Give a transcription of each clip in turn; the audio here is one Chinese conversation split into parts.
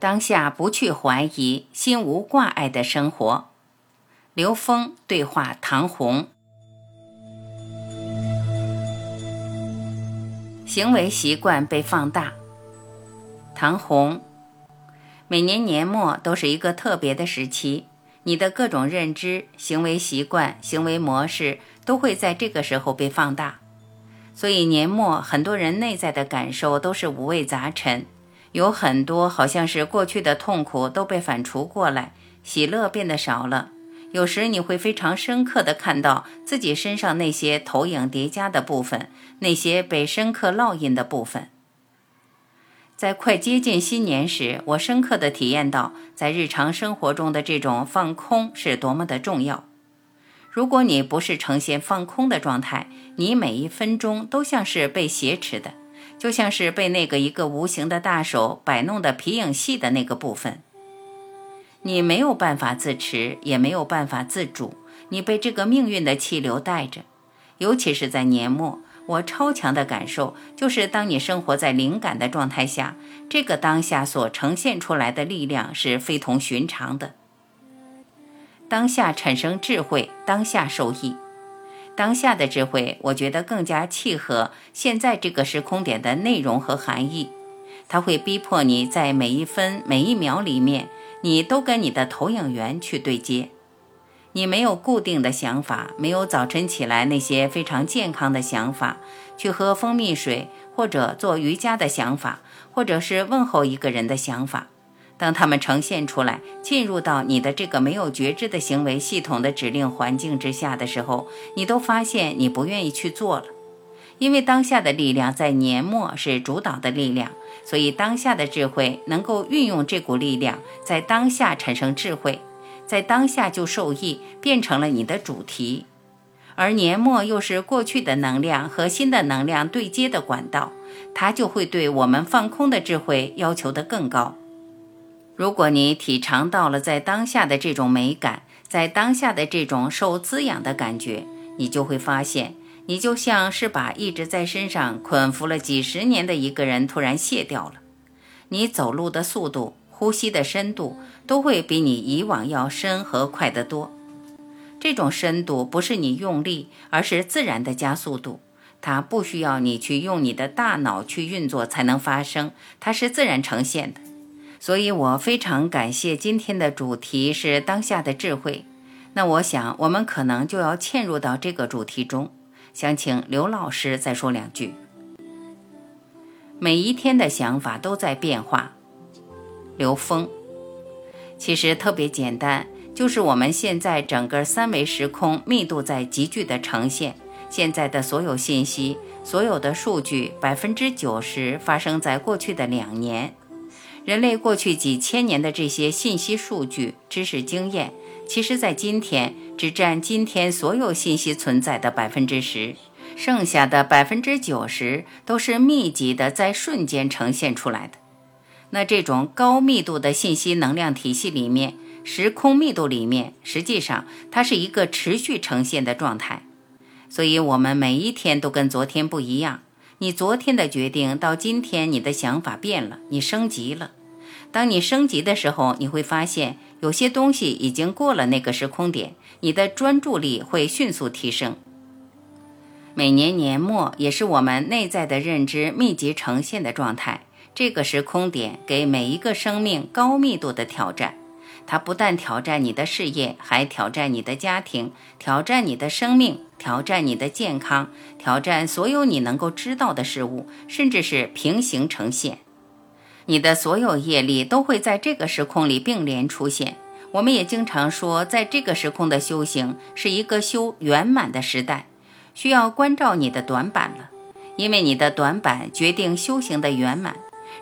当下不去怀疑，心无挂碍的生活。刘峰对话唐红。行为习惯被放大。唐红，每年年末都是一个特别的时期，你的各种认知、行为习惯、行为模式都会在这个时候被放大，所以年末很多人内在的感受都是五味杂陈。有很多好像是过去的痛苦都被反刍过来，喜乐变得少了。有时你会非常深刻地看到自己身上那些投影叠加的部分，那些被深刻烙印的部分。在快接近新年时，我深刻地体验到，在日常生活中的这种放空是多么的重要。如果你不是呈现放空的状态，你每一分钟都像是被挟持的。就像是被那个一个无形的大手摆弄的皮影戏的那个部分，你没有办法自持，也没有办法自主，你被这个命运的气流带着。尤其是在年末，我超强的感受就是，当你生活在灵感的状态下，这个当下所呈现出来的力量是非同寻常的。当下产生智慧，当下受益。当下的智慧，我觉得更加契合现在这个时空点的内容和含义。它会逼迫你在每一分每一秒里面，你都跟你的投影源去对接。你没有固定的想法，没有早晨起来那些非常健康的想法，去喝蜂蜜水或者做瑜伽的想法，或者是问候一个人的想法。当他们呈现出来，进入到你的这个没有觉知的行为系统的指令环境之下的时候，你都发现你不愿意去做了，因为当下的力量在年末是主导的力量，所以当下的智慧能够运用这股力量，在当下产生智慧，在当下就受益，变成了你的主题。而年末又是过去的能量和新的能量对接的管道，它就会对我们放空的智慧要求的更高。如果你体尝到了在当下的这种美感，在当下的这种受滋养的感觉，你就会发现，你就像是把一直在身上捆缚了几十年的一个人突然卸掉了。你走路的速度、呼吸的深度都会比你以往要深和快得多。这种深度不是你用力，而是自然的加速度，它不需要你去用你的大脑去运作才能发生，它是自然呈现的。所以我非常感谢今天的主题是当下的智慧。那我想我们可能就要嵌入到这个主题中，想请刘老师再说两句。每一天的想法都在变化。刘峰，其实特别简单，就是我们现在整个三维时空密度在急剧的呈现，现在的所有信息、所有的数据，百分之九十发生在过去的两年。人类过去几千年的这些信息、数据、知识、经验，其实，在今天只占今天所有信息存在的百分之十，剩下的百分之九十都是密集的，在瞬间呈现出来的。那这种高密度的信息能量体系里面，时空密度里面，实际上它是一个持续呈现的状态。所以，我们每一天都跟昨天不一样。你昨天的决定到今天，你的想法变了，你升级了。当你升级的时候，你会发现有些东西已经过了那个时空点，你的专注力会迅速提升。每年年末也是我们内在的认知密集呈现的状态，这个时空点给每一个生命高密度的挑战。它不但挑战你的事业，还挑战你的家庭，挑战你的生命，挑战你的健康，挑战所有你能够知道的事物，甚至是平行呈现。你的所有业力都会在这个时空里并联出现。我们也经常说，在这个时空的修行是一个修圆满的时代，需要关照你的短板了，因为你的短板决定修行的圆满。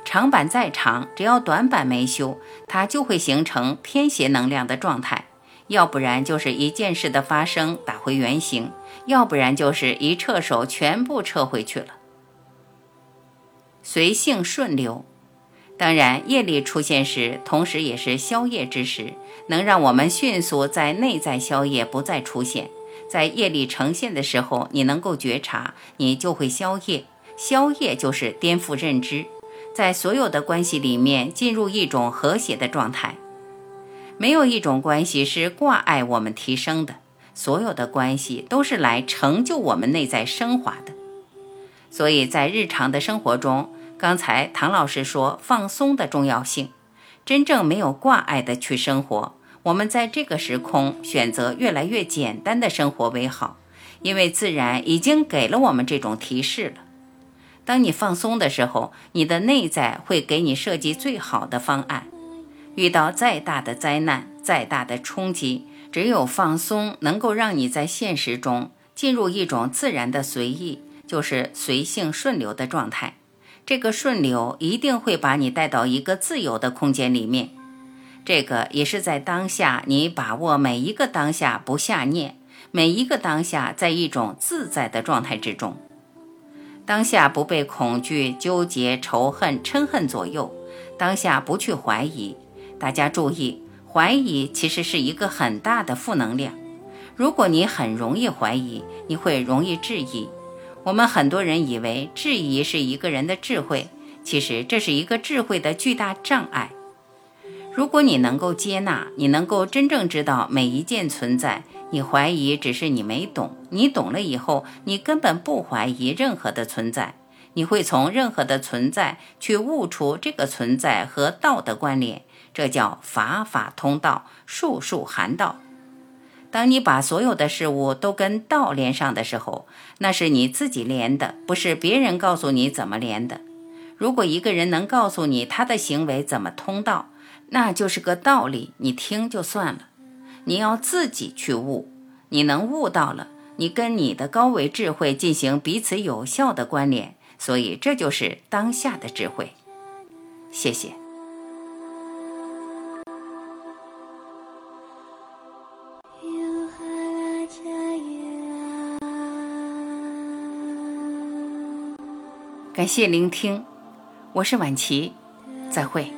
长板再长，只要短板没修，它就会形成偏邪能量的状态；要不然就是一件事的发生打回原形，要不然就是一撤手全部撤回去了。随性顺流，当然业力出现时，同时也是消业之时，能让我们迅速在内在消业，不再出现。在业力呈现的时候，你能够觉察，你就会消业。消业就是颠覆认知，在所有的关系里面进入一种和谐的状态。没有一种关系是挂碍我们提升的，所有的关系都是来成就我们内在升华的。所以在日常的生活中，刚才唐老师说放松的重要性，真正没有挂碍的去生活。我们在这个时空选择越来越简单的生活为好，因为自然已经给了我们这种提示了。当你放松的时候，你的内在会给你设计最好的方案。遇到再大的灾难、再大的冲击，只有放松能够让你在现实中进入一种自然的随意，就是随性顺流的状态。这个顺流一定会把你带到一个自由的空间里面。这个也是在当下，你把握每一个当下不下念，每一个当下在一种自在的状态之中。当下不被恐惧、纠结、仇恨、嗔恨左右，当下不去怀疑。大家注意，怀疑其实是一个很大的负能量。如果你很容易怀疑，你会容易质疑。我们很多人以为质疑是一个人的智慧，其实这是一个智慧的巨大障碍。如果你能够接纳，你能够真正知道每一件存在。你怀疑只是你没懂，你懂了以后，你根本不怀疑任何的存在。你会从任何的存在去悟出这个存在和道的关联，这叫法法通道，术术含道。当你把所有的事物都跟道连上的时候，那是你自己连的，不是别人告诉你怎么连的。如果一个人能告诉你他的行为怎么通道，那就是个道理，你听就算了。你要自己去悟，你能悟到了，你跟你的高维智慧进行彼此有效的关联，所以这就是当下的智慧。谢谢。感谢聆听，我是晚琪，再会。